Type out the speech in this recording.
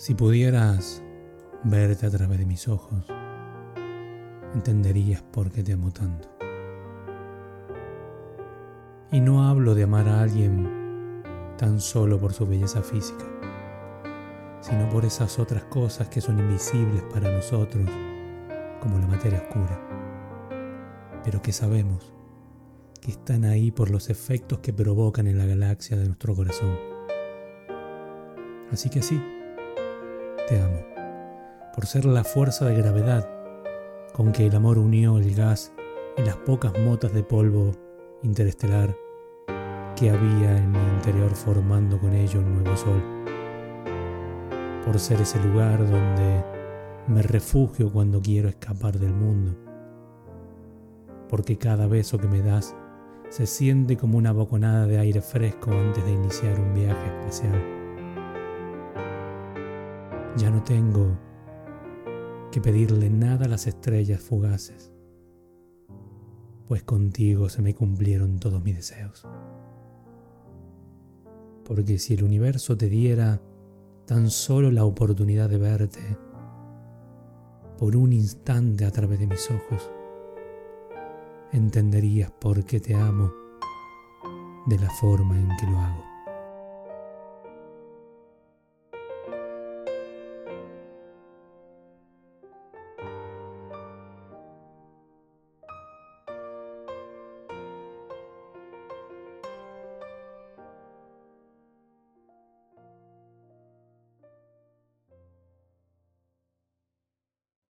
Si pudieras verte a través de mis ojos, entenderías por qué te amo tanto. Y no hablo de amar a alguien tan solo por su belleza física, sino por esas otras cosas que son invisibles para nosotros, como la materia oscura, pero que sabemos que están ahí por los efectos que provocan en la galaxia de nuestro corazón. Así que sí, te amo, por ser la fuerza de gravedad con que el amor unió el gas y las pocas motas de polvo interestelar que había en mi interior formando con ello un nuevo sol. Por ser ese lugar donde me refugio cuando quiero escapar del mundo. Porque cada beso que me das se siente como una boconada de aire fresco antes de iniciar un viaje espacial. Ya no tengo que pedirle nada a las estrellas fugaces, pues contigo se me cumplieron todos mis deseos. Porque si el universo te diera tan solo la oportunidad de verte por un instante a través de mis ojos, entenderías por qué te amo de la forma en que lo hago.